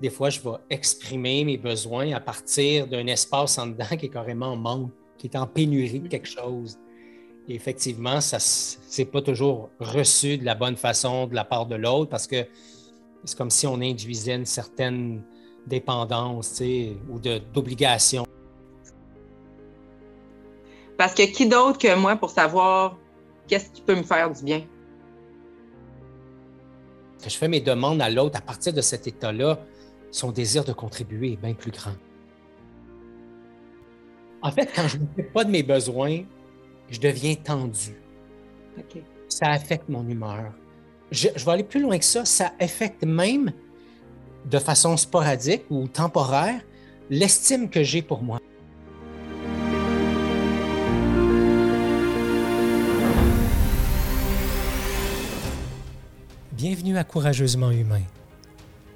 des fois, je vais exprimer mes besoins à partir d'un espace en dedans qui est carrément en manque, qui est en pénurie de quelque chose. Et effectivement, ça n'est pas toujours reçu de la bonne façon de la part de l'autre parce que c'est comme si on induisait une certaine dépendance ou d'obligation. Parce que qui d'autre que moi pour savoir qu'est-ce qui peut me faire du bien? Que je fais mes demandes à l'autre à partir de cet état-là, son désir de contribuer est bien plus grand. En fait, quand je ne fais pas de mes besoins, je deviens tendu. Ça affecte mon humeur. Je, je, vais aller plus loin que ça. Ça affecte même, de façon sporadique ou temporaire, l'estime que j'ai pour moi. Bienvenue à Courageusement Humain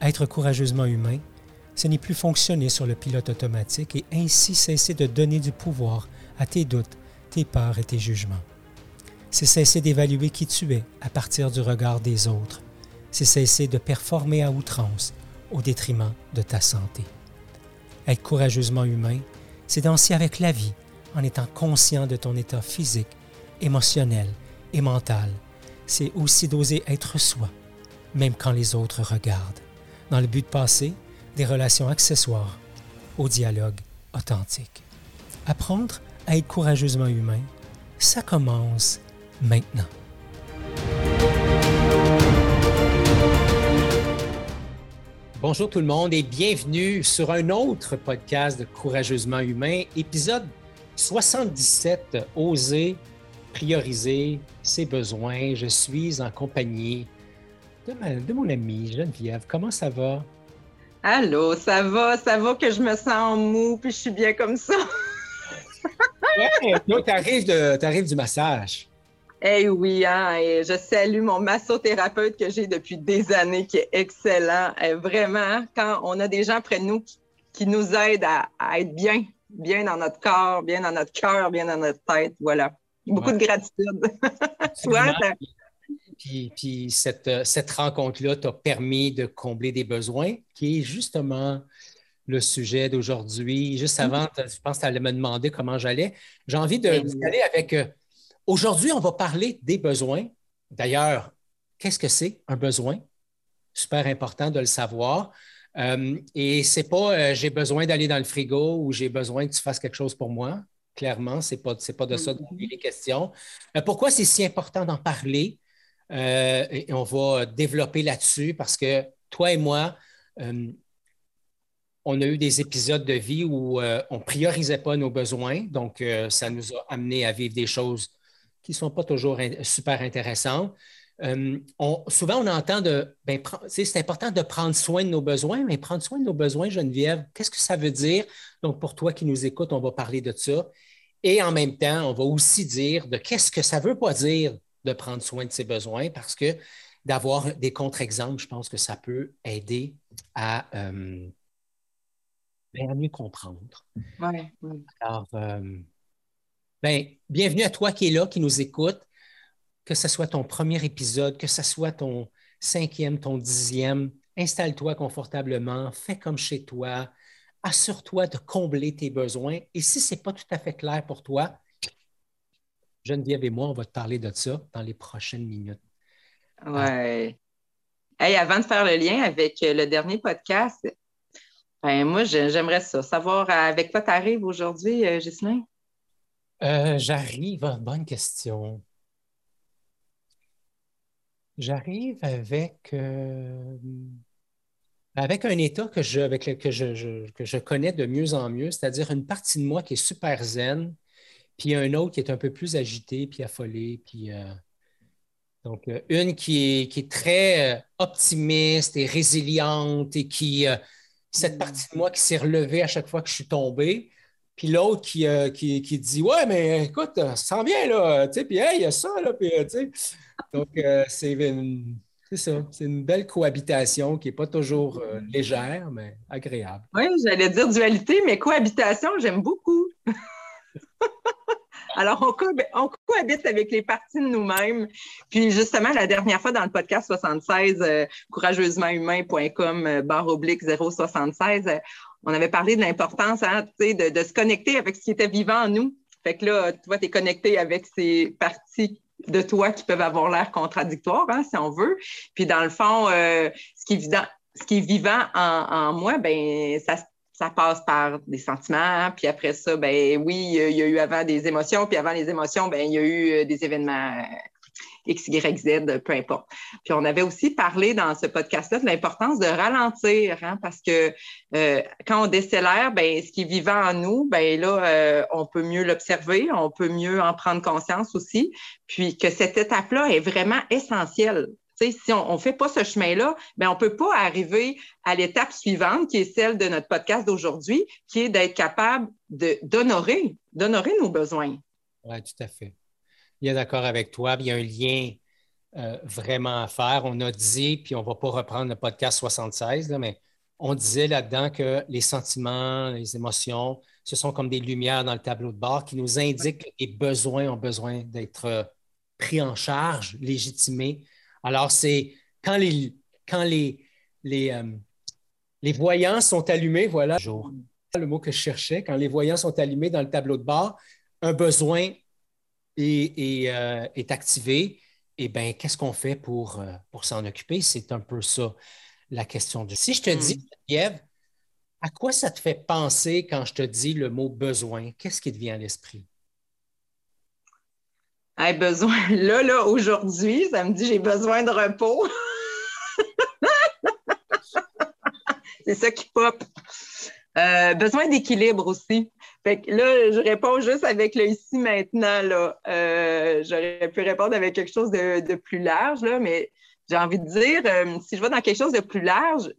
être courageusement humain, ce n'est plus fonctionner sur le pilote automatique et ainsi cesser de donner du pouvoir à tes doutes, tes peurs et tes jugements. C'est cesser d'évaluer qui tu es à partir du regard des autres. C'est cesser de performer à outrance au détriment de ta santé. Être courageusement humain, c'est danser avec la vie en étant conscient de ton état physique, émotionnel et mental. C'est aussi d'oser être soi, même quand les autres regardent dans le but de passer des relations accessoires au dialogue authentique. Apprendre à être courageusement humain, ça commence maintenant. Bonjour tout le monde et bienvenue sur un autre podcast de Courageusement humain, épisode 77, Oser prioriser ses besoins. Je suis en compagnie de, mon amie Geneviève. Comment ça va? Allô, ça va, ça va que je me sens mou, puis je suis bien comme ça. tu arrives, du massage. Eh oui, hein, et je salue mon massothérapeute que j'ai depuis des années, qui est excellent. Et vraiment, quand on a des gens près de nous qui, nous aident à, être bien, bien dans notre corps, bien dans notre cœur, bien dans notre tête, voilà. Beaucoup de gratitude. Toi, puis, cette, euh, cette rencontre-là t'a permis de combler des besoins, qui est justement le sujet d'aujourd'hui. Juste mm-hmm. avant, je pense que tu allais me demander comment j'allais. J'ai envie d'aller avec. Euh, aujourd'hui, on va parler des besoins. D'ailleurs, qu'est-ce que c'est un besoin? Super important de le savoir. Euh, et c'est pas j'ai besoin d'aller dans le frigo ou j'ai besoin que tu fasses quelque chose pour moi. Clairement, ce n'est pas, pas de ça dont il est question. pourquoi c'est si important d'en parler? Euh, et on va développer là-dessus parce que toi et moi, euh, on a eu des épisodes de vie où euh, on ne priorisait pas nos besoins. Donc, ça nous a amené à vivre des choses qui ne sont pas toujours super intéressantes. souvent, on entend de, ben, c'est important de prendre soin de nos besoins, mais prendre soin de nos besoins, Geneviève, qu'est-ce que ça veut dire? Donc, pour toi qui nous écoutes, on va parler de ça. Et en même temps, on va aussi dire de qu'est-ce que ça ne veut pas dire de prendre soin de ses besoins parce que d'avoir des contre-exemples, je pense que ça peut aider à, euh, mieux comprendre. Alors, euh, ben, bienvenue à toi qui es là, qui nous écoute, que ce soit ton premier épisode, que ce soit ton cinquième, ton dixième. Installe-toi confortablement, fais comme chez toi, assure-toi de combler tes besoins. Et si ce n'est pas tout à fait clair pour toi, Geneviève et moi, on va te parler de ça dans les prochaines minutes. Ouais. avant de faire le lien avec euh, le dernier podcast, ben, moi, j'aimerais ça. Savoir avec quoi tu arrives aujourd'hui, euh, Ghislain? Euh, j'arrive, bonne question. J'arrive avec, avec un état que je, avec que je connais de mieux en mieux, c'est-à-dire une partie de moi qui est super zen, puis un autre qui est un peu plus agité, puis affolé. Puis, euh, donc, euh, une qui est, très euh, optimiste et résiliente et qui, cette partie de moi qui s'est relevée à chaque fois que je suis tombé. Puis l'autre qui, qui, dit Ouais, mais écoute, ça sent bien, là. Tu sais, puis hey, il y a ça, là. Puis, tu sais. Donc, c'est c'est ça. C'est une belle cohabitation qui n'est pas toujours légère, mais agréable. Oui, j'allais dire dualité, mais cohabitation, j'aime beaucoup. Alors, on, cohabite avec les parties de nous-mêmes. Puis, justement, la dernière fois dans le podcast 76, euh, courageusementhumain.com, euh, barre oblique 076, euh, on avait parlé de l'importance hein, de, se connecter avec ce qui était vivant en nous. Fait que là, tu vois, tu es connecté avec ces parties de toi qui peuvent avoir l'air contradictoires, hein, si on veut. Puis dans le fond, ce, qui est vivant, en, moi, ben ça, ça passe par des sentiments, puis après ça, ben oui, il y a eu avant des émotions, puis avant les émotions, ben il y a eu euh, des événements X, Y, Z, peu importe. Puis on avait aussi parlé dans ce podcast-là de l'importance de ralentir, hein, parce que euh, quand on décélère, ben, ce qui est vivant en nous, ben là, euh, on peut mieux l'observer, on peut mieux en prendre conscience aussi, puis que cette étape-là est vraiment essentielle. Si on ne fait pas ce chemin-là, ben on ne peut pas arriver à l'étape suivante, qui est celle de notre podcast d'aujourd'hui, qui est d'être capable d'honorer, d'honorer nos besoins. Oui, tout à fait bien d'accord avec toi. Il y a un lien euh, vraiment à faire. On a dit, puis on ne va pas reprendre le podcast 76, mais on disait là-dedans que les sentiments, les émotions, ce sont comme des lumières dans le tableau de bord qui nous indiquent que les besoins ont besoin d'être euh, pris en charge, légitimés. Alors, c'est quand les, quand les, les, euh, les voyants sont allumés, voilà, le mot que je cherchais, quand les voyants sont allumés dans le tableau de bord, un besoin euh, est, activé, et eh bien, qu'est-ce qu'on fait pour, euh, pour s'en occuper? C'est un peu ça la question. Du... Si je te hmm. dis, Eve, à quoi ça te fait penser quand je te dis le mot besoin? Qu'est-ce qui te vient à l'esprit? Besoin. Là, là, aujourd'hui, ça me dit j'ai besoin de repos. C'est ça qui pop. Euh, besoin d'équilibre aussi. Fait que là, je réponds juste avec le ici maintenant. Là. Euh, j'aurais pu répondre avec quelque chose de, plus large, là, mais j'ai envie de dire, euh, si je vais dans quelque chose de plus large,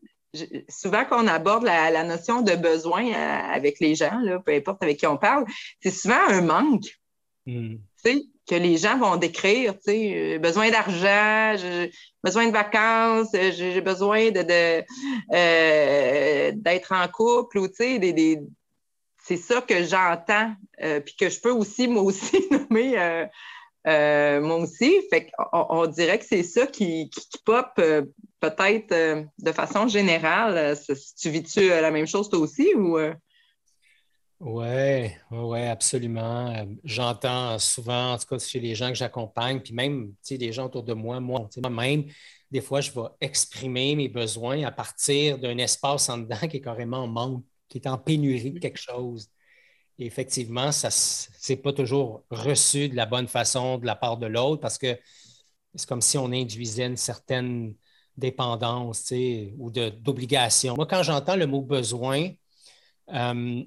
souvent quand on aborde la, notion de besoin avec les gens, là, peu importe avec qui on parle, c'est souvent un manque. Hmm. Que les gens vont décrire, besoin d'argent, besoin de vacances, j'ai besoin de, d'être en couple ou des, des, c'est ça que j'entends, euh, puis que je peux aussi, moi aussi, nommer euh, euh, moi aussi. Fait qu'on on dirait que c'est ça qui, pop peut-être de façon générale. tu vis-tu la même chose toi aussi ou? Oui, ouais, absolument. J'entends souvent, en tout cas chez les gens que j'accompagne, puis même des gens autour de moi, moi-même, des fois, je vais exprimer mes besoins à partir d'un espace en dedans qui est carrément en manque qui est en pénurie de quelque chose. Et effectivement, ça n'est pas toujours reçu de la bonne façon de la part de l'autre parce que c'est comme si on induisait une certaine dépendance ou d'obligation. Moi, quand j'entends le mot besoin, euh,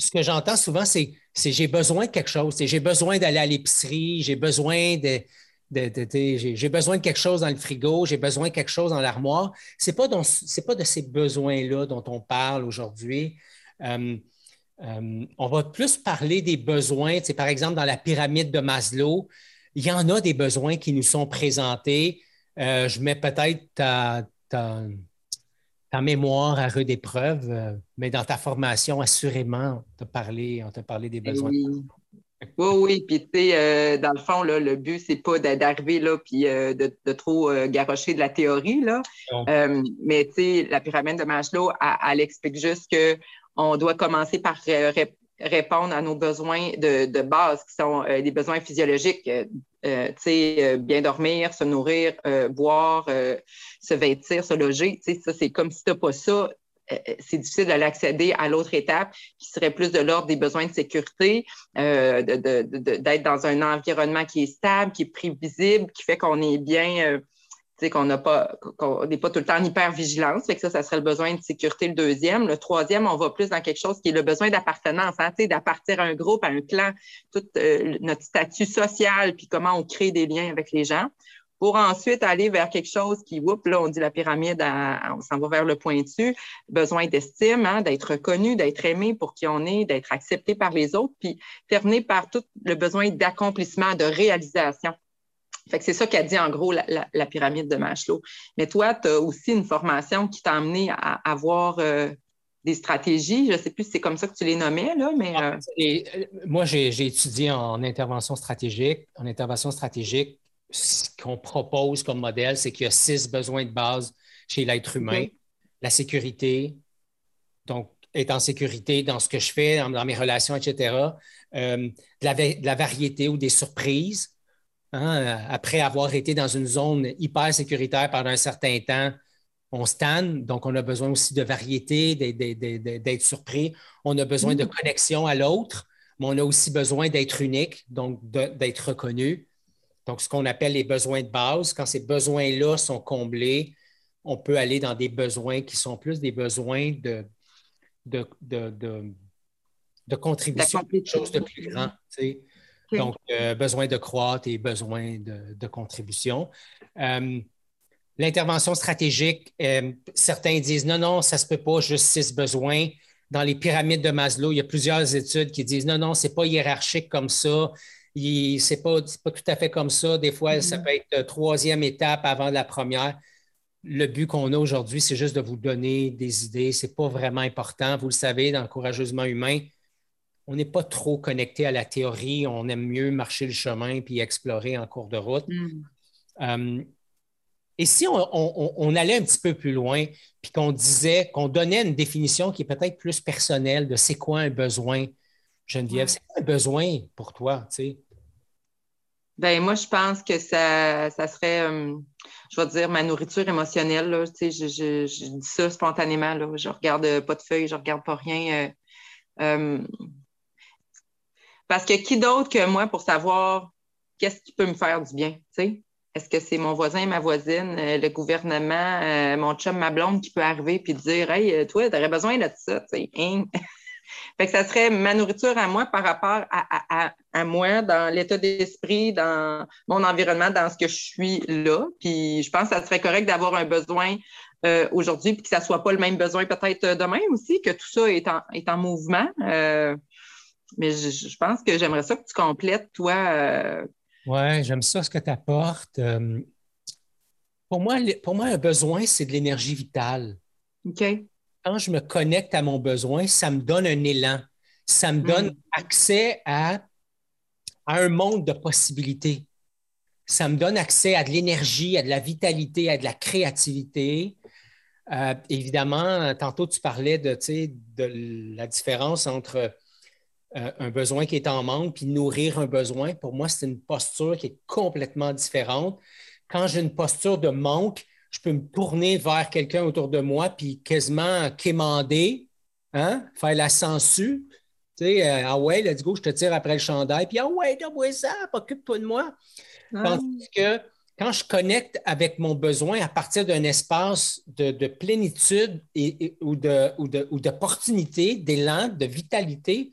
ce que j'entends souvent, c'est j'ai besoin de quelque chose. J'ai besoin d'aller à l'épicerie, j'ai besoin de, j'ai besoin de quelque chose dans le frigo, j'ai besoin de quelque chose dans l'armoire. Ce n'est pas, pas, de ces besoins-là dont on parle aujourd'hui. Euh, euh, on va plus parler des besoins. Par exemple, dans la pyramide de Maslow, il y en a des besoins qui nous sont présentés. Euh, je mets peut-être ta, mémoire à rude épreuve, mais dans ta formation, assurément, on t'a parlé, parlé des besoins. Oui, oui, puis tu sais, euh, dans le fond, là, le but, c'est pas d'arriver là, puis euh, de, trop euh, garrocher de la théorie, là. mais tu sais, la pyramide de Maslow, elle, explique juste qu'on doit commencer par répondre à nos besoins de, base, qui sont des besoins physiologiques. tu sais, bien dormir, se nourrir, boire, se vêtir, se loger. Tu sais, ça, c'est comme si tu n'as pas ça, euh, c'est difficile d'aller accéder à l'autre étape qui serait plus de l'ordre des besoins de sécurité, euh, d'être dans un environnement qui est stable, qui est prévisible, qui fait qu'on est bien, euh, qu'on n'a pas, n'est pas tout le temps en hyper-vigilance. Fait que ça, ça serait le besoin de sécurité, le deuxième. Le troisième, on va plus dans quelque chose qui est le besoin d'appartenance, hein, d'appartenir à un groupe, à un clan, tout notre statut social, puis comment on crée des liens avec les gens pour ensuite aller vers quelque chose qui, oups, là, on dit la pyramide, on s'en va vers le pointu, besoin d'estime, hein, d'être reconnu, d'être aimé pour qui on est, d'être accepté par les autres, puis terminé par tout le besoin d'accomplissement, de réalisation. Fait que c'est ça qu'a dit en gros la, pyramide de Maslow. Mais toi, tu as aussi une formation qui t'a amené à avoir euh, des stratégies. Je ne sais plus si c'est comme ça que tu les nommais, là, mais. Ah, moi, j'ai étudié en intervention stratégique. En intervention stratégique, ce qu'on propose comme modèle, c'est qu'il y a six besoins de base chez l'être humain. La sécurité, donc être en sécurité dans ce que je fais, dans, mes relations, etc. Euh, de, la, variété ou des surprises. Hein. Après avoir été dans une zone hyper sécuritaire pendant un certain temps, on stanne, donc on a besoin aussi de variété, d'être surpris. On a besoin de mm. connexion à l'autre, mais on a aussi besoin d'être unique, donc d'être reconnu. Donc, ce qu'on appelle les besoins de base, quand ces besoins-là sont comblés, on peut aller dans des besoins qui sont plus des besoins de, de, de, contribution, quelque chose de plus grand. Donc, euh, besoin de croître et besoin de, contribution. Euh, l'intervention stratégique, euh, certains disent non, non, ça ne se peut pas, juste six besoins. Dans les pyramides de Maslow, il y a plusieurs études qui disent non, non, ce n'est pas hiérarchique comme ça ce n'est pas, pas, tout à fait comme ça. Des fois, ça mm-hmm. peut être troisième étape avant la première. Le but qu'on a aujourd'hui, c'est juste de vous donner des idées. Ce n'est pas vraiment important. Vous le savez, dans le courageusement humain, on n'est pas trop connecté à la théorie. On aime mieux marcher le chemin puis explorer en cours de route. Mm. Euh, et si on, allait un petit peu plus loin, puis qu'on disait, qu'on donnait une définition qui est peut-être plus personnelle de c'est quoi un besoin, Geneviève, c'est un besoin pour toi, tu sais? Ben, moi, je pense que ça, serait, euh, je vais dire, ma nourriture émotionnelle. Là, je, je, je, dis ça spontanément. Là. Je regarde pas de feuilles, je regarde pas rien. Euh, euh, parce que qui d'autre que moi pour savoir qu'est-ce qui peut me faire du bien? Est-ce que c'est mon voisin, ma voisine, le gouvernement, mon chum, ma blonde qui peut arriver et dire Hey, toi, tu aurais besoin de ça? Hein? Fait que ça serait ma nourriture à moi par rapport à, moi, dans l'état d'esprit, dans mon environnement, dans ce que je suis là. Puis je pense que ça serait correct d'avoir un besoin euh, aujourd'hui, puis que ça ne soit pas le même besoin peut-être demain aussi, que tout ça est en, est en mouvement. Euh, mais je, pense que j'aimerais ça que tu complètes, toi. Euh, oui, j'aime ça ce que tu apportes. pour, moi, pour moi, un besoin, c'est de l'énergie vitale. OK quand je me connecte à mon besoin, ça me donne un élan. Ça me donne mm. accès à, un monde de possibilités. Ça me donne accès à de l'énergie, à de la vitalité, à de la créativité. Euh, évidemment, tantôt tu parlais de, de la différence entre euh, un besoin qui est en manque puis nourrir un besoin. Pour moi, c'est une posture qui est complètement différente. Quand j'ai une posture de manque, je peux me tourner vers quelqu'un autour de moi puis quasiment quémander, hein, faire la censure. Tu sais, euh, ah ouais, let's go, je te tire après le chandail, puis ah ouais, donne-moi ça, occupe-toi de moi. Parce que quand je connecte avec mon besoin à partir d'un espace de, plénitude et, ou d'opportunité, de, d'élan, de vitalité,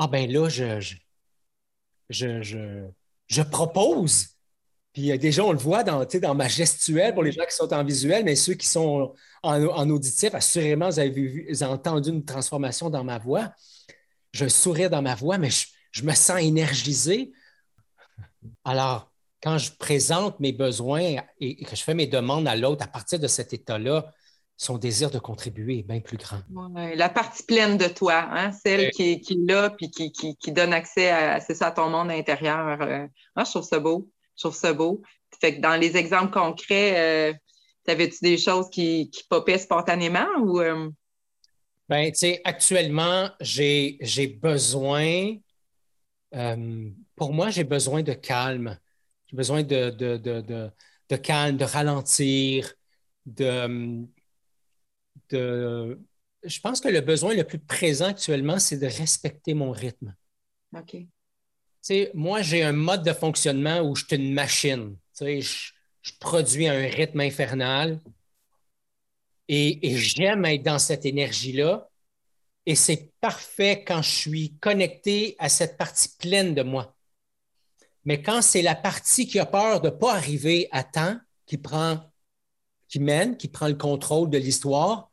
ah ben là, je, je, je, je propose puis euh, déjà, on le voit dans, dans ma gestuelle pour les gens qui sont en visuel, mais ceux qui sont en, auditif, assurément, vous avez, vu, entendu une transformation dans ma voix. Je souris dans ma voix, mais je, me sens énergisé. Alors, quand je présente mes besoins et que je fais mes demandes à l'autre à partir de cet état-là, son désir de contribuer est bien plus grand. la partie pleine de toi, hein, celle qui, est là puis qui, donne accès à, ça, à ton monde intérieur. Euh, moi, je trouve ça beau. Je trouve ça beau. Fait que dans les exemples concrets, euh, avais-tu des choses qui, qui popaient spontanément ou. Euh? Ben, tu sais, actuellement, j'ai besoin. Euh, pour moi, j'ai besoin de calme. J'ai besoin de, de, calme, de ralentir, de, de. Je pense que le besoin le plus présent actuellement, c'est de respecter mon rythme. OK moi, j'ai un mode de fonctionnement où je suis une machine. je, produis un rythme infernal et, j'aime être dans cette énergie-là. Et c'est parfait quand je suis connecté à cette partie pleine de moi. Mais quand c'est la partie qui a peur de ne pas arriver à temps, qui prend, qui mène, qui prend le contrôle de l'histoire,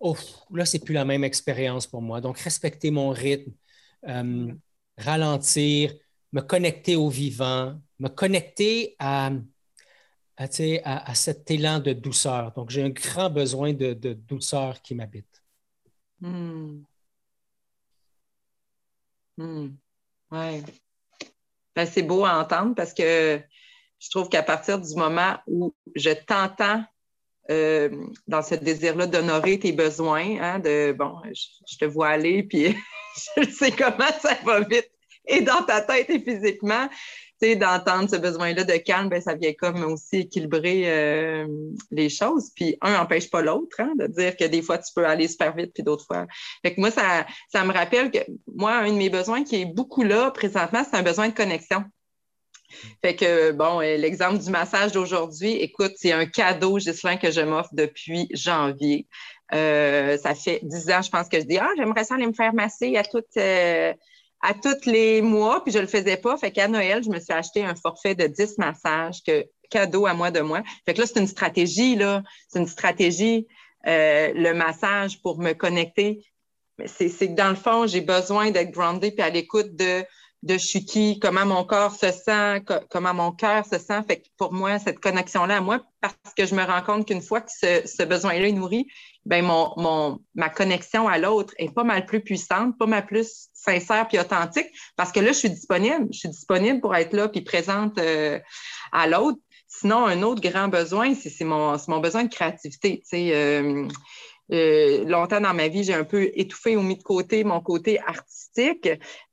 oh, là, c'est plus la même expérience pour moi. Donc, respecter mon rythme. Euh, ralentir, me connecter au vivant, me connecter à, cet élan de douceur. Donc, j'ai un grand besoin de, douceur qui m'habite. Ben, c'est beau à entendre parce que je trouve qu'à partir du moment où je t'entends euh, dans ce désir-là d'honorer tes besoins, hein, de bon, je, te vois aller, puis je sais comment ça va vite, et dans ta tête et physiquement, tu sais, d'entendre ce besoin-là de calme, ben, ça vient comme aussi équilibrer euh, les choses. Puis un n'empêche pas l'autre, hein, de dire que des fois, tu peux aller super vite, puis d'autres fois. Fait que moi, ça, ça me rappelle que moi, un de mes besoins qui est beaucoup là présentement, c'est un besoin de connexion. Fait que, bon, euh, l'exemple du massage d'aujourd'hui, écoute, c'est un cadeau, Gislain, que je m'offre depuis janvier. Euh, ça fait dix ans, je pense, que je dis, ah, j'aimerais ça aller me faire masser à toutes, euh, à tous les mois, puis je le faisais pas. Fait qu'à Noël, je me suis acheté un forfait de 10 massages, que, cadeau à moi de moi. Fait que là, c'est une stratégie, là. C'est une stratégie, le massage pour me connecter. C'est que dans le fond, j'ai besoin d'être grounded puis à l'écoute de de je suis qui, comment mon corps se sent, comment mon cœur se sent. Fait que pour moi, cette connexion-là à moi, parce que je me rends compte qu'une fois que ce, besoin-là est nourri, ben mon, mon, ma connexion à l'autre est pas mal plus puissante, pas mal plus sincère puis authentique, parce que là, je suis disponible. Je suis disponible pour être là puis présente euh, à l'autre. Sinon, un autre grand besoin, c'est mon, mon besoin de créativité. Euh, euh, longtemps dans ma vie, j'ai un peu étouffé ou mis de côté mon côté artistique.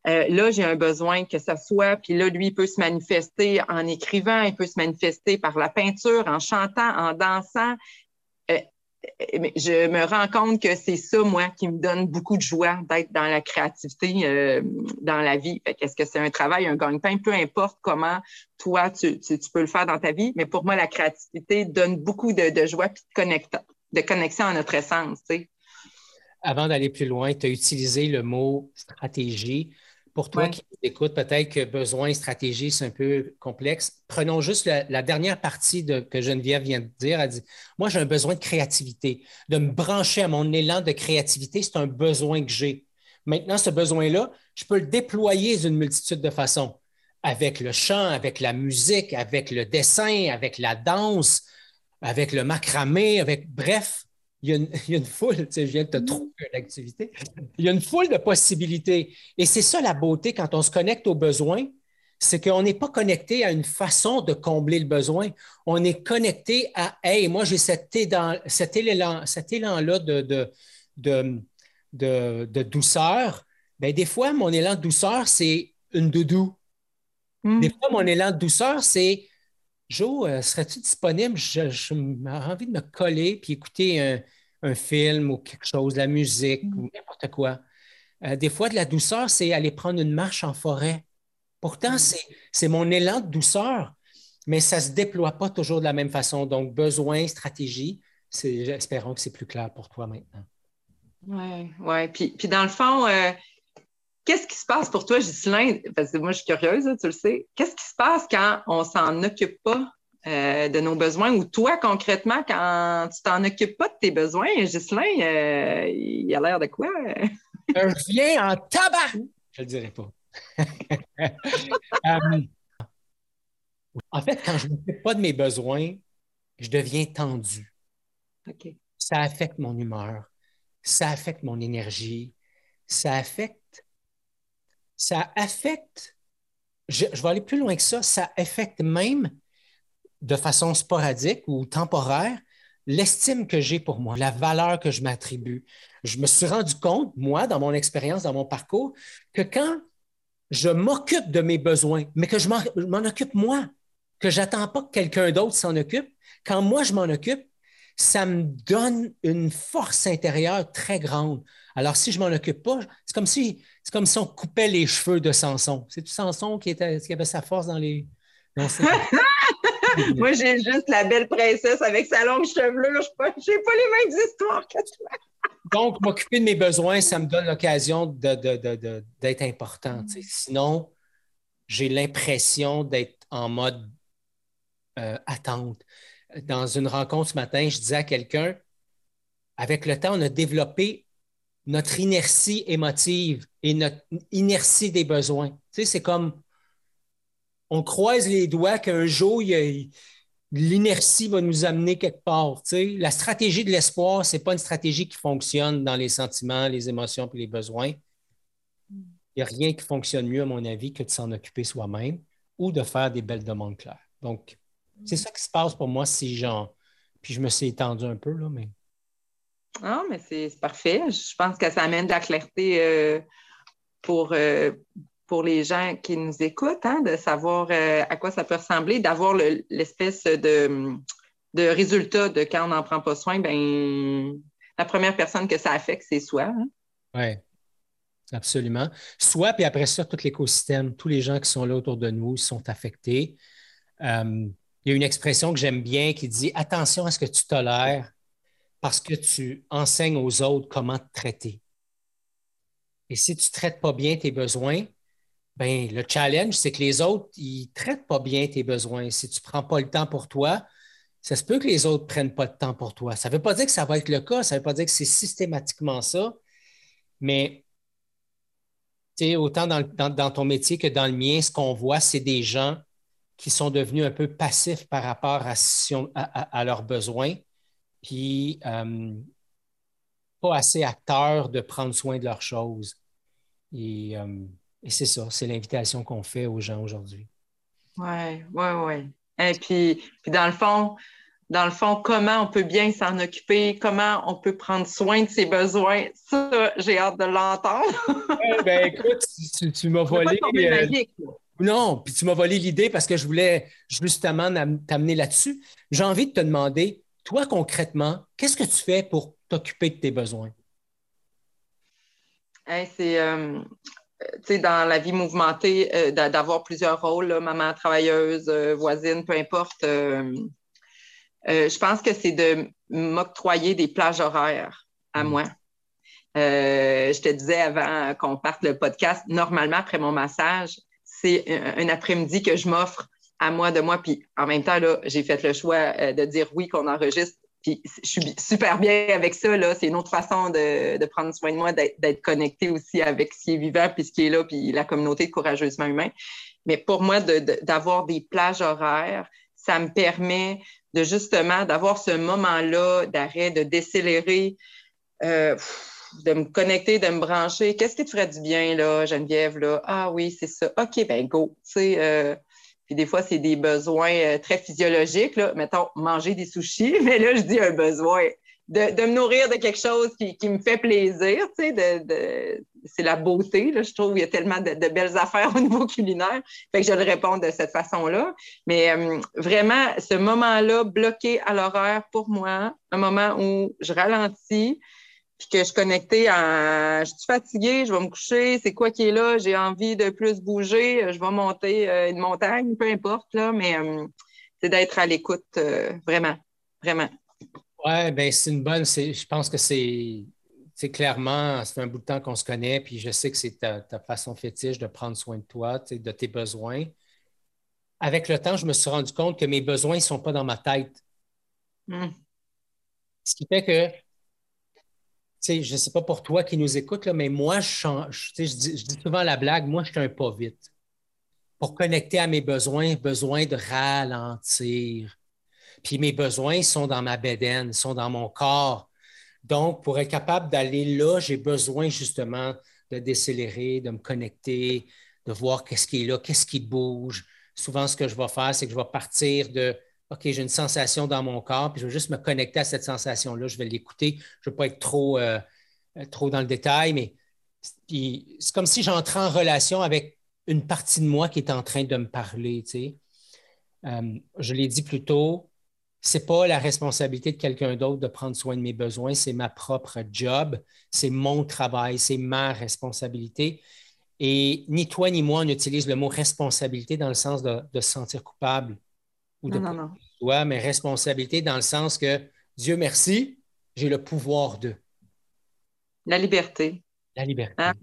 Euh, là, j'ai un besoin que ça soit, puis là, lui, il peut se manifester en écrivant, il peut se manifester par la peinture, en chantant, en dansant. Euh, je me rends compte que c'est ça, moi, qui me donne beaucoup de joie d'être dans la créativité dans la vie. Qu'est-ce que c'est un travail, un gagne-pain, peu importe comment toi, tu, peux le faire dans ta vie, mais pour moi, la créativité donne beaucoup de, de joie et de de connexion à notre essence. Avant d'aller plus loin, tu as utilisé le mot stratégie. Pour toi qui écoute, peut-être que besoin stratégie, c'est un peu complexe. Prenons juste la, dernière partie de, que Geneviève vient de dire. Elle dit Moi, j'ai un besoin de créativité, de me brancher à mon élan de créativité. C'est un besoin que j'ai. Maintenant, ce besoin-là, je peux le déployer d'une multitude de façons avec le chant, avec la musique, avec le dessin, avec la danse, avec le macramé, avec bref, il y a une, il y a une foule, tu sais, je viens de te mm. trouver une activité, il y a une foule de possibilités. Et c'est ça la beauté quand on se connecte aux besoins, c'est qu'on n'est pas connecté à une façon de combler le besoin. On est connecté à Hey, moi, j'ai cet, élan, cet élan, cet élan-là de, de, de, de, douceur. Bien, des fois, mon élan de douceur, c'est une doudou. Mm. Des fois, mon élan de douceur, c'est Jo, euh, serais-tu disponible? J'ai envie de me coller puis écouter un, film ou quelque chose, la musique ou mm. n'importe quoi. Euh, des fois, de la douceur, c'est aller prendre une marche en forêt. Pourtant, mm. c'est mon élan de douceur, mais ça ne se déploie pas toujours de la même façon. Donc, besoin, stratégie, espérons que c'est plus clair pour toi maintenant. Oui, oui. Puis, puis, dans le fond, euh, Qu'est-ce qui se passe pour toi, Ghislain? Parce que moi, je suis curieuse, tu le sais. Qu'est-ce qui se passe quand on s'en occupe pas euh, de nos besoins? Ou toi, concrètement, quand tu t'en occupes pas de tes besoins, Ghislain, euh, il a l'air de quoi? Un viens en tabac! Je le dirai pas. Euh, en fait, quand je ne m'occupe pas de mes besoins, je deviens tendu. Ça affecte mon humeur, ça affecte mon énergie, ça affecte ça affecte, je, vais aller plus loin que ça, ça affecte même de façon sporadique ou temporaire l'estime que j'ai pour moi, la valeur que je m'attribue. Je me suis rendu compte, moi, dans mon expérience, dans mon parcours, que quand je m'occupe de mes besoins, mais que je m'en occupe moi, que j'attends pas que quelqu'un d'autre s'en occupe, quand moi je m'en occupe, ça me donne une force intérieure très grande. Alors, si je ne m'en occupe pas, c'est comme si c'est comme si on coupait les cheveux de Samson. C'est Samson qui, était, qui avait sa force dans les. Moi, j'ai juste la belle princesse avec sa longue chevelure. Je n'ai pas, les mêmes histoires que toi. Donc, m'occuper de mes besoins, ça me donne l'occasion d'être important. Sinon, j'ai l'impression d'être en mode euh, attente. Dans une rencontre ce matin, je disais à quelqu'un, avec le temps, on a développé notre inertie émotive et notre inertie des besoins. Tu sais, c'est comme on croise les doigts qu'un jour, l'inertie va nous amener quelque part. La stratégie de l'espoir, ce n'est pas une stratégie qui fonctionne dans les sentiments, les émotions et les besoins. Il n'y a rien qui fonctionne mieux, à mon avis, que de s'en occuper soi-même ou de faire des belles demandes claires. Donc, c'est ça qui se passe pour moi si j'en. Puis je me suis étendu un peu, là, mais. Ah, mais c'est parfait. Je pense que ça amène de la clarté euh, pour, euh, pour les gens qui nous écoutent, hein, de savoir euh, à quoi ça peut ressembler, d'avoir l'espèce de, de, résultat de quand on n'en prend pas soin, ben la première personne que ça affecte, c'est soi. Hein. Oui, absolument. Soi, puis après ça, tout l'écosystème, tous les gens qui sont là autour de nous sont affectés. Il y a une expression que j'aime bien qui dit attention à ce que tu tolères parce que tu enseignes aux autres comment te traiter. Et si tu ne traites pas bien tes besoins, ben, le challenge, c'est que les autres, ils ne traitent pas bien tes besoins. Si tu ne prends pas le temps pour toi, ça se peut que les autres ne prennent pas le temps pour toi. Ça ne veut pas dire que ça va être le cas, ça ne veut pas dire que c'est systématiquement ça, mais autant dans, ton métier que dans le mien, ce qu'on voit, c'est des gens qui sont devenus un peu passifs par rapport à, leurs besoins, puis euh, pas assez acteurs de prendre soin de leurs choses. Et euh, et c'est ça, c'est l'invitation qu'on fait aux gens aujourd'hui. Oui, oui, oui. Et puis, puis, dans le fond, dans le fond, comment on peut bien s'en occuper, comment on peut prendre soin de ses besoins, ça, j'ai hâte de l'entendre. ouais, ben écoute, tu, m'as volé. Euh, non, puis tu m'as volé l'idée parce que je voulais justement t'amener là-dessus. J'ai envie de te demander, toi concrètement, qu'est-ce que tu fais pour t'occuper de tes besoins? c'est euh, dans la vie mouvementée, euh, d'avoir plusieurs rôles, maman travailleuse, euh, voisine, peu importe. Je pense que c'est de m'octroyer des plages horaires à mm. moi. je te disais avant qu'on parte le podcast, normalement, après mon massage, c'est un après-midi que je m'offre à moi de moi. Puis en même temps, j'ai fait le choix de dire oui qu'on enregistre puis je suis super bien avec ça. Là. C'est une autre façon de, prendre soin de moi, d'être connecté aussi avec ce qui est vivant, puis ce qui est là, puis la communauté de courageusement humain. Mais pour moi, d'avoir des plages horaires, ça me permet de justement d'avoir ce moment-là d'arrêt, de décélérer, euh, de me connecter, de me brancher. Qu'est-ce qui te ferait du bien, là, Geneviève? Là? Ah oui, c'est ça. OK, ben go. Tu sais, euh, puis des fois, c'est des besoins euh, très physiologiques. Là. Mettons, manger des sushis, mais là, je dis un besoin. De, me nourrir de quelque chose qui, me fait plaisir, tu sais, de, c'est la beauté, là, je trouve qu'il y a tellement de, belles affaires au niveau culinaire, fait que je le réponds de cette façon-là. Mais euh, vraiment, ce moment-là, bloqué à l'horaire pour moi, un moment où je ralentis, puis que je suis connectée à je suis fatiguée, je vais me coucher, c'est quoi qui est là, j'ai envie de plus bouger, je vais monter euh, une montagne, peu importe, là, mais euh, c'est d'être à l'écoute, euh, vraiment, vraiment. Oui, bien, c'est une bonne, je pense que c'est clairement, c'est un bout de temps qu'on se connaît, puis je sais que c'est ta, façon fétiche de prendre soin de toi, de tes besoins. Avec le temps, je me suis rendu compte que mes besoins ne sont pas dans ma tête. Hmm. Ce qui fait que je ne sais pas pour toi qui nous écoute, mais moi, je, je, dis, souvent la blague, moi, je suis un pas vite. Pour connecter à mes besoins, besoin de ralentir. Puis mes besoins sont dans ma bédaine, sont dans mon corps. Donc, pour être capable d'aller là, j'ai besoin justement de décélérer, de me connecter, de voir qu'est-ce qui est là, qu'est-ce qui bouge. Souvent, ce que je vais faire, c'est que je vais partir de OK, j'ai une sensation dans mon corps, puis je vais juste me connecter à cette sensation-là. Je vais l'écouter. Je ne vais pas être trop, euh, trop dans le détail, mais c'est comme si j'entrais en relation avec une partie de moi qui est en train de me parler. Euh, je l'ai dit plus tôt, ce n'est pas la responsabilité de quelqu'un d'autre de prendre soin de mes besoins, c'est ma propre job, c'est mon travail, c'est ma responsabilité. Et ni toi ni moi, on utilise le mot responsabilité dans le sens de se sentir coupable ou de non, mais responsabilité dans le sens que Dieu merci, j'ai le pouvoir de. La liberté. La liberté. Hein?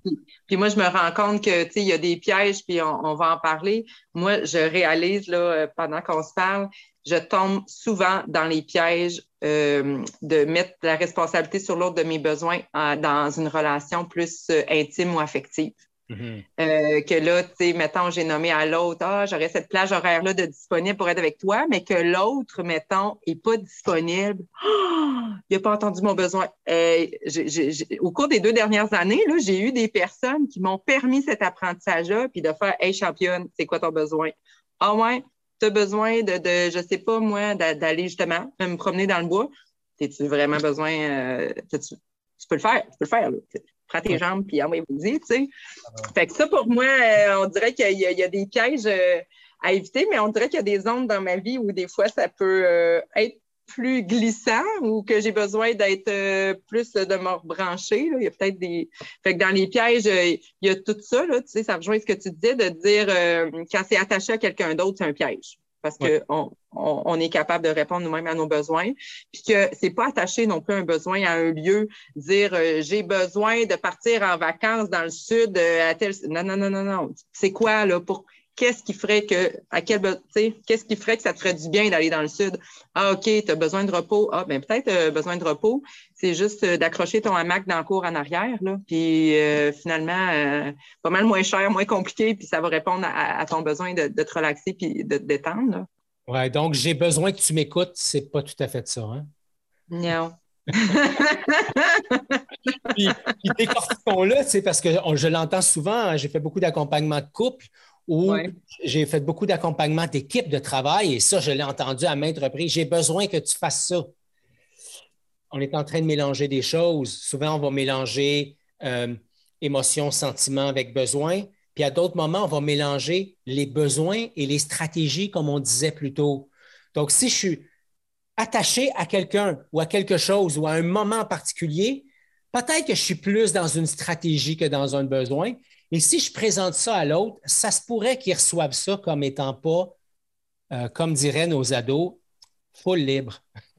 Puis, moi, je me rends compte que il y a des pièges, puis on, va en parler. Moi, je réalise là, euh, pendant qu'on se parle, je tombe souvent dans les pièges euh, de mettre la responsabilité sur l'autre de mes besoins dans une relation plus euh, intime ou affective. Mm-hmm. Euh, que là, tu sais, mettons, j'ai nommé à l'autre, ah, j'aurais cette plage horaire-là de disponible pour être avec toi, mais que l'autre, mettons, n'est pas disponible. il n'a pas entendu mon besoin. Euh, au cours des deux dernières années, j'ai eu des personnes qui m'ont permis cet apprentissage-là, puis de faire Hey, championne, c'est quoi ton besoin? Ah ouais, tu as besoin de, de, je sais pas moi, d'aller justement me promener dans le bois. As-tu vraiment besoin? Euh, tu, peux le faire, tu peux le faire. Là prends tes jambes, puis envoie-y, tu sais. Fait que ça, pour moi, euh, on dirait qu'il y, a des pièges euh, à éviter, mais on dirait qu'il y a des zones dans ma vie où des fois, ça peut euh, être plus glissant ou que j'ai besoin d'être plus de me rebrancher. Il y a peut-être des. Fait que dans les pièges, il y a tout ça, là, tu sais, ça rejoint ce que tu disais de dire quand c'est attaché à quelqu'un d'autre, c'est un piège parce qu'on on, est capable de répondre nous-mêmes à nos besoins. Puis que c'est pas attaché non plus un besoin à un lieu, dire euh, j'ai besoin de partir en vacances dans le sud euh, à tel. Non, non, non, non, non. C'est quoi, là, pour qu'est-ce qui ferait que, à quel, qu'est-ce qui ferait que ça te ferait du bien d'aller dans le sud? Ah, OK, tu as besoin de repos. Ah, ben peut-être euh, besoin de repos. C'est juste d'accrocher ton hamac dans le cours en arrière, là. Puis finalement, pas mal moins cher, moins compliqué, puis ça va répondre à, ton besoin de, te relaxer puis de te détendre. Oui, donc j'ai besoin que tu m'écoutes, c'est pas tout à fait ça, hein? Non. puis, puis décortiquons-le, c'est parce que je l'entends souvent, hein, j'ai fait beaucoup d'accompagnement de couple ou j'ai fait beaucoup d'accompagnement d'équipe de travail et ça, je l'ai entendu à maintes reprises. J'ai besoin que tu fasses ça. On est en train de mélanger des choses. Souvent, on va mélanger euh, émotion, sentiment avec besoin. Puis à d'autres moments, on va mélanger les besoins et les stratégies, comme on disait plus tôt. Donc, si je suis attaché à quelqu'un ou à quelque chose ou à un moment particulier, peut-être que je suis plus dans une stratégie que dans un besoin. Et si je présente ça à l'autre, ça se pourrait qu'il reçoive ça comme étant pas, euh, comme diraient nos ados, full libre.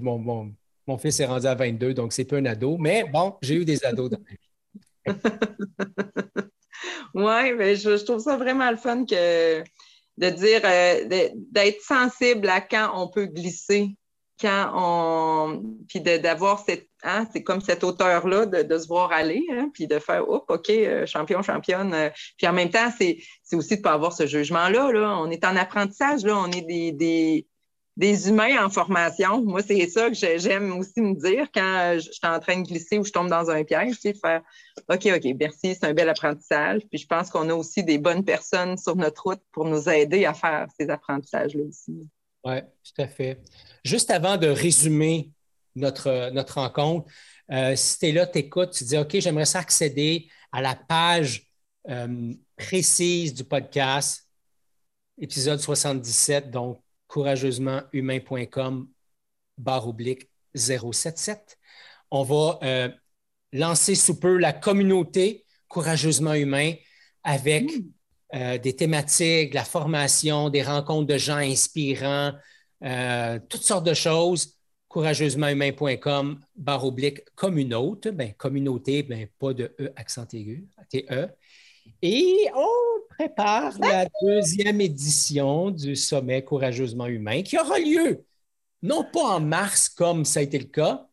mon, mon, fils est rendu à 22, donc c'est peu un ado, mais bon, j'ai eu des ados dans ma vie. oui, mais je, trouve ça vraiment le fun que de dire, euh, d'être sensible à quand on peut glisser, quand on. Puis d'avoir cette. Hein, c'est comme cette hauteur-là de, se voir aller, hein, puis de faire, oh, OK, euh, champion, championne. Euh, puis en même temps, c'est aussi de ne pas avoir ce jugement-là. Là. On est en apprentissage, là, on est des, humains en formation. Moi, c'est ça que j'aime aussi me dire quand je suis en train de glisser ou je tombe dans un piège, sais, de faire OK, OK, merci, c'est un bel apprentissage. Puis je pense qu'on a aussi des bonnes personnes sur notre route pour nous aider à faire ces apprentissages-là aussi. Oui, tout à fait. Juste avant de résumer notre, notre rencontre, euh, si tu es là, tu écoutes, tu dis OK, j'aimerais ça accéder à la page euh, précise du podcast, épisode 77, donc courageusementhumain.com barre oblique 077. On va euh, lancer sous peu la communauté Courageusement Humain avec mmh. euh, des thématiques, la formation, des rencontres de gens inspirants, euh, toutes sortes de choses. Courageusementhumain.com barre oblique communauté. Ben, communauté, ben, pas de E accent aigu, T-E. Et on prépare la deuxième édition du Sommet Courageusement Humain qui aura lieu, non pas en mars comme ça a été le cas,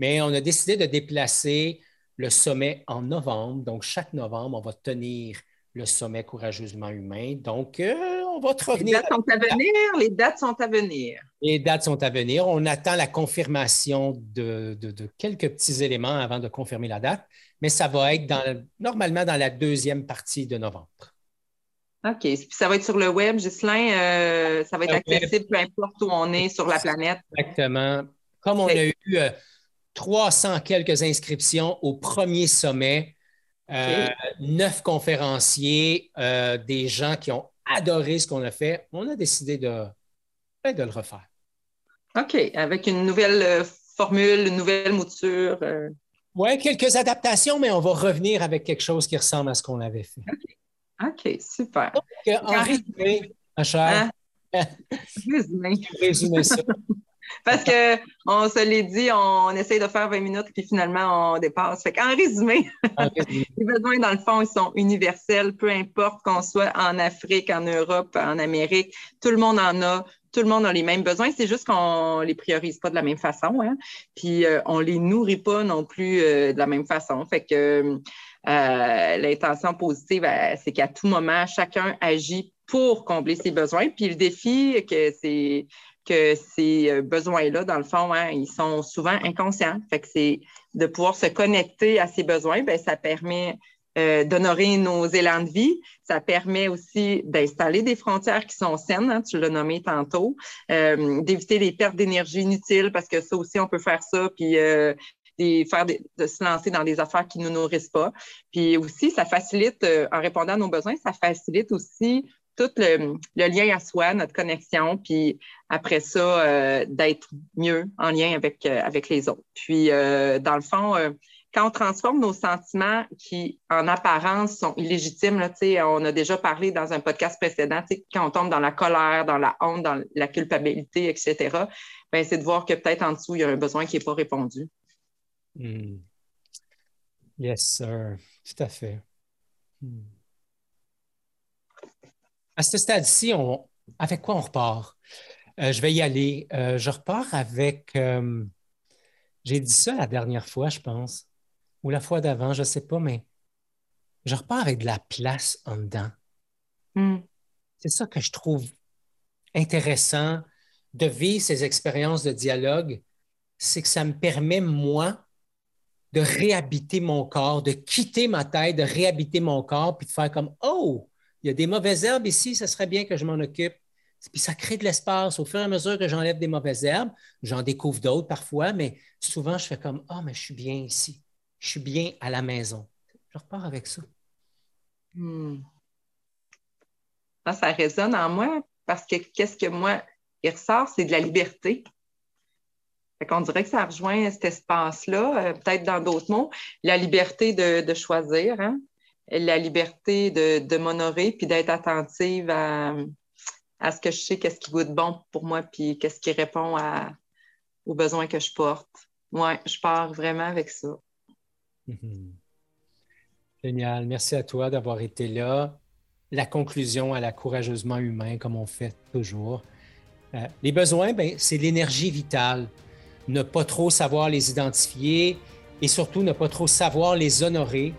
mais on a décidé de déplacer le sommet en novembre. Donc, chaque novembre, on va tenir le sommet courageusement humain. Donc, euh, on va te revenir. Les dates sont à venir. Les dates sont à venir. Les dates sont à venir. On attend la confirmation de, quelques petits éléments avant de confirmer la date, mais ça va être normalement dans la deuxième partie de novembre. OK. Puis ça va être sur le web, Ghislain. Euh, ça va être accessible peu importe où on est sur la planète. Exactement. Comme on a eu 300 euh, quelques inscriptions au premier sommet, euh, neuf conférenciers, euh, des gens qui ont adoré ce qu'on a fait. On a décidé de, ben, de le refaire. OK, avec une nouvelle euh, formule, une nouvelle mouture. Oui, quelques adaptations, mais on va revenir avec quelque chose qui ressemble à ce qu'on avait fait. OK, super. en résumé, ma chère. Hein? résumé. ça. Parce qu'on se l'est dit, on essaye de faire 20 minutes, puis finalement, on dépasse. Fait qu'en résumé, les besoins, dans le fond, ils sont universels, peu importe qu'on soit en Afrique, en Europe, en Amérique. Tout le monde en a tout le monde a les mêmes besoins, c'est juste qu'on les priorise pas de la même façon, hein? puis euh, on les nourrit pas non plus euh, de la même façon. Fait que euh, l'intention positive, c'est qu'à tout moment, chacun agit pour combler ses besoins. Puis le défi, que c'est ces besoins-là, dans le fond, hein, ils sont souvent inconscients. Fait que c'est de pouvoir se connecter à ces besoins, bien, ça permet euh, d'honorer nos élans de vie. Ça permet aussi d'installer des frontières qui sont saines, hein, tu l'as nommé tantôt, euh, d'éviter les pertes d'énergie inutiles parce que ça aussi, on peut faire ça, puis euh, de se lancer dans des affaires qui ne nous nourrissent pas. Puis aussi, ça facilite, en répondant à nos besoins, ça facilite aussi tout le, lien à soi, notre connexion, puis après ça, d'être mieux en lien avec, avec les autres. Puis, dans le fond, quand on transforme nos sentiments qui, en apparence, sont illégitimes, là, on a déjà parlé dans un podcast précédent, quand on tombe dans la colère, dans la honte, dans la culpabilité, etc., ben, c'est de voir que peut-être en dessous, il y a un besoin qui n'est pas répondu. Hmm. Yes, sir. Tout à fait. Hmm. À ce stade-ci, on... avec quoi on repart? Euh, je vais y aller. Euh, je repars avec. Euh, j'ai dit ça la dernière fois, je pense ou la fois d'avant, je ne sais pas, mais je repars avec de la place en dedans. Hmm. C'est ça que je trouve intéressant de vivre ces expériences de dialogue, c'est que ça me permet, moi, de réhabiter mon corps, de quitter ma tête, de réhabiter mon corps, puis de faire comme Oh, il y a des mauvaises herbes ici, ce serait bien que je m'en occupe. Puis ça crée de l'espace. Au fur et à mesure que j'enlève des mauvaises herbes, j'en découvre d'autres parfois, mais souvent je fais comme Ah, oh, mais je suis bien ici je suis bien à la maison. Je repars avec ça. Hmm. Ça, résonne en moi parce que qu'est-ce que moi, il ressort, c'est de la liberté. On qu'on dirait que ça rejoint cet espace-là, euh, peut-être dans d'autres mots, la liberté de, choisir, hein? La liberté de, m'honorer puis d'être attentive à, ce que je sais, qu'est-ce qui goûte bon pour moi, puis qu'est-ce qui répond aux besoins que je porte. Moi, je pars vraiment avec ça. Mhm. Génial. Merci à toi d'avoir été là. La conclusion à la courageusement humain, comme on fait toujours. Euh, les besoins, ben, c'est l'énergie vitale. Ne pas trop savoir les identifier et surtout ne pas trop savoir les honorer.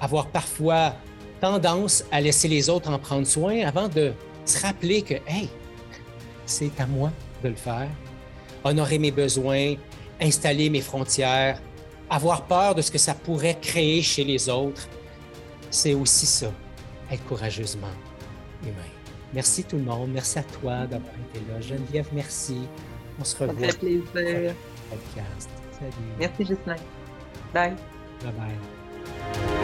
Avoir parfois tendance à laisser les autres en prendre soin avant de se rappeler que, hey, c'est à moi de le faire. Honorer mes besoins, installer mes frontières, avoir peur de ce que ça pourrait créer chez les autres, c'est aussi ça, être courageusement humain. Merci tout le monde. Merci à toi d'avoir été là. Geneviève, merci. On se revoit. Ça fait plaisir. Podcast. Salut. Merci, Justin. Bye. Bye bye.